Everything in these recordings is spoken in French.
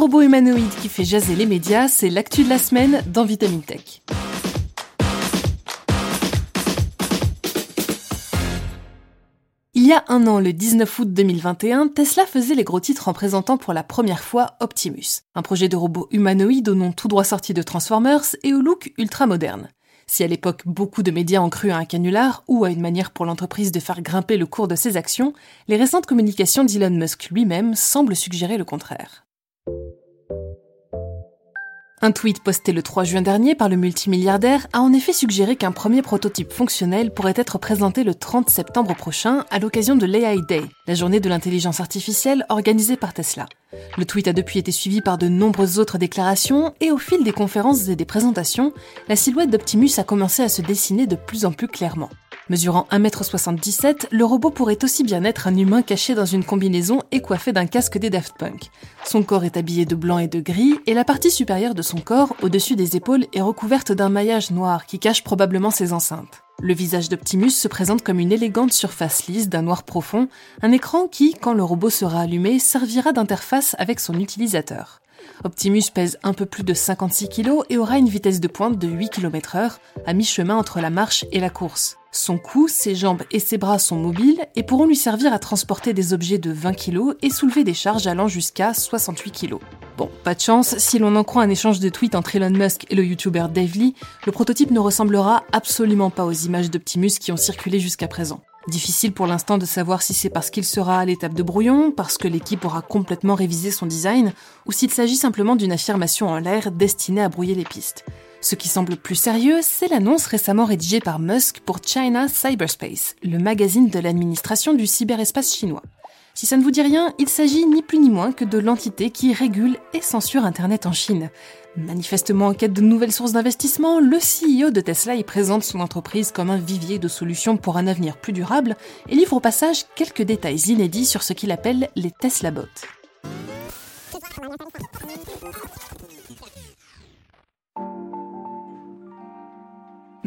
robot humanoïde qui fait jaser les médias, c'est l'actu de la semaine dans Vitamine Tech. Il y a un an, le 19 août 2021, Tesla faisait les gros titres en présentant pour la première fois Optimus, un projet de robot humanoïde au nom tout droit sorti de Transformers et au look ultra moderne. Si à l'époque beaucoup de médias ont cru à un canular ou à une manière pour l'entreprise de faire grimper le cours de ses actions, les récentes communications d'Elon Musk lui-même semblent suggérer le contraire. Un tweet posté le 3 juin dernier par le multimilliardaire a en effet suggéré qu'un premier prototype fonctionnel pourrait être présenté le 30 septembre prochain à l'occasion de l'AI Day, la journée de l'intelligence artificielle organisée par Tesla. Le tweet a depuis été suivi par de nombreuses autres déclarations et au fil des conférences et des présentations, la silhouette d'Optimus a commencé à se dessiner de plus en plus clairement. Mesurant 1m77, le robot pourrait aussi bien être un humain caché dans une combinaison et coiffé d'un casque des Daft Punk. Son corps est habillé de blanc et de gris, et la partie supérieure de son corps, au-dessus des épaules, est recouverte d'un maillage noir qui cache probablement ses enceintes. Le visage d'Optimus se présente comme une élégante surface lisse d'un noir profond, un écran qui, quand le robot sera allumé, servira d'interface avec son utilisateur. Optimus pèse un peu plus de 56 kg et aura une vitesse de pointe de 8 km/h, à mi-chemin entre la marche et la course. Son cou, ses jambes et ses bras sont mobiles et pourront lui servir à transporter des objets de 20 kg et soulever des charges allant jusqu'à 68 kg. Bon, pas de chance, si l'on en croit un échange de tweets entre Elon Musk et le youtubeur Dave Lee, le prototype ne ressemblera absolument pas aux images d'Optimus qui ont circulé jusqu'à présent. Difficile pour l'instant de savoir si c'est parce qu'il sera à l'étape de brouillon, parce que l'équipe aura complètement révisé son design, ou s'il s'agit simplement d'une affirmation en l'air destinée à brouiller les pistes. Ce qui semble plus sérieux, c'est l'annonce récemment rédigée par Musk pour China Cyberspace, le magazine de l'administration du cyberespace chinois. Si ça ne vous dit rien, il s'agit ni plus ni moins que de l'entité qui régule et censure Internet en Chine. Manifestement en quête de nouvelles sources d'investissement, le CEO de Tesla y présente son entreprise comme un vivier de solutions pour un avenir plus durable et livre au passage quelques détails inédits sur ce qu'il appelle les Tesla Bots.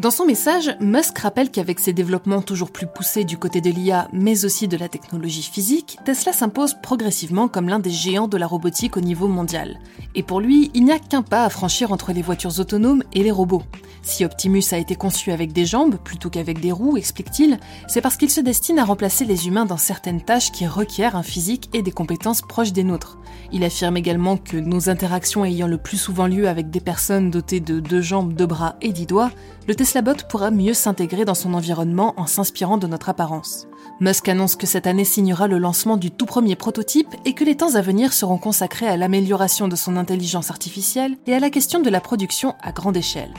Dans son message, Musk rappelle qu'avec ses développements toujours plus poussés du côté de l'IA, mais aussi de la technologie physique, Tesla s'impose progressivement comme l'un des géants de la robotique au niveau mondial. Et pour lui, il n'y a qu'un pas à franchir entre les voitures autonomes et les robots. Si Optimus a été conçu avec des jambes plutôt qu'avec des roues, explique-t-il, c'est parce qu'il se destine à remplacer les humains dans certaines tâches qui requièrent un physique et des compétences proches des nôtres. Il affirme également que nos interactions ayant le plus souvent lieu avec des personnes dotées de deux jambes, deux bras et dix doigts, le Tesla Bot pourra mieux s'intégrer dans son environnement en s'inspirant de notre apparence. Musk annonce que cette année signera le lancement du tout premier prototype et que les temps à venir seront consacrés à l'amélioration de son intelligence artificielle et à la question de la production à grande échelle.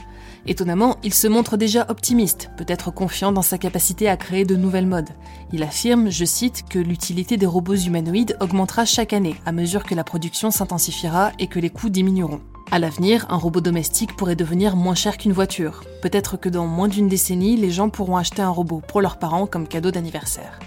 Étonnamment, il se montre déjà optimiste, peut-être confiant dans sa capacité à créer de nouvelles modes. Il affirme, je cite, que l'utilité des robots humanoïdes augmentera chaque année à mesure que la production s'intensifiera et que les coûts diminueront. À l'avenir, un robot domestique pourrait devenir moins cher qu'une voiture. Peut-être que dans moins d'une décennie, les gens pourront acheter un robot pour leurs parents comme cadeau d'anniversaire.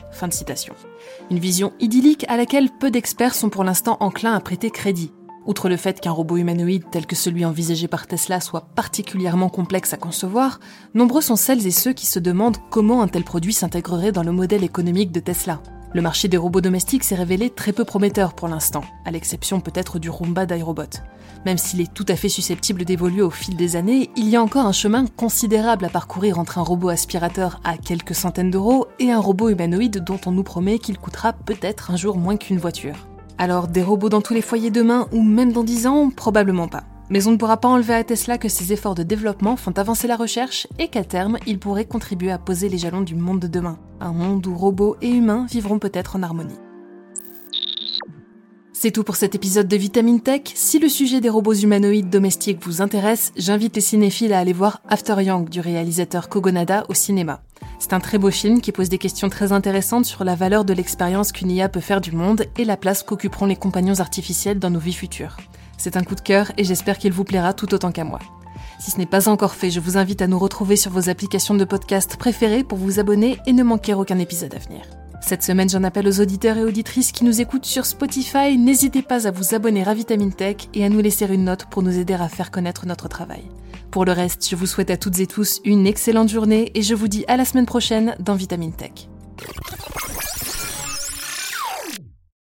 Une vision idyllique à laquelle peu d'experts sont pour l'instant enclins à prêter crédit. Outre le fait qu'un robot humanoïde tel que celui envisagé par Tesla soit particulièrement complexe à concevoir, nombreux sont celles et ceux qui se demandent comment un tel produit s'intégrerait dans le modèle économique de Tesla. Le marché des robots domestiques s'est révélé très peu prometteur pour l'instant, à l'exception peut-être du Roomba d'iRobot. Même s'il est tout à fait susceptible d'évoluer au fil des années, il y a encore un chemin considérable à parcourir entre un robot aspirateur à quelques centaines d'euros et un robot humanoïde dont on nous promet qu'il coûtera peut-être un jour moins qu'une voiture. Alors des robots dans tous les foyers demain ou même dans 10 ans? Probablement pas. Mais on ne pourra pas enlever à Tesla que ses efforts de développement font avancer la recherche et qu'à terme, il pourrait contribuer à poser les jalons du monde de demain. Un monde où robots et humains vivront peut-être en harmonie. C'est tout pour cet épisode de Vitamine Tech. Si le sujet des robots humanoïdes domestiques vous intéresse, j'invite les cinéphiles à aller voir After Young du réalisateur Kogonada au cinéma. C'est un très beau film qui pose des questions très intéressantes sur la valeur de l'expérience qu'une IA peut faire du monde et la place qu'occuperont les compagnons artificiels dans nos vies futures. C'est un coup de cœur et j'espère qu'il vous plaira tout autant qu'à moi. Si ce n'est pas encore fait, je vous invite à nous retrouver sur vos applications de podcast préférées pour vous abonner et ne manquer aucun épisode à venir. Cette semaine, j'en appelle aux auditeurs et auditrices qui nous écoutent sur Spotify. N'hésitez pas à vous abonner à Vitamine Tech et à nous laisser une note pour nous aider à faire connaître notre travail. Pour le reste, je vous souhaite à toutes et tous une excellente journée et je vous dis à la semaine prochaine dans Vitamine Tech.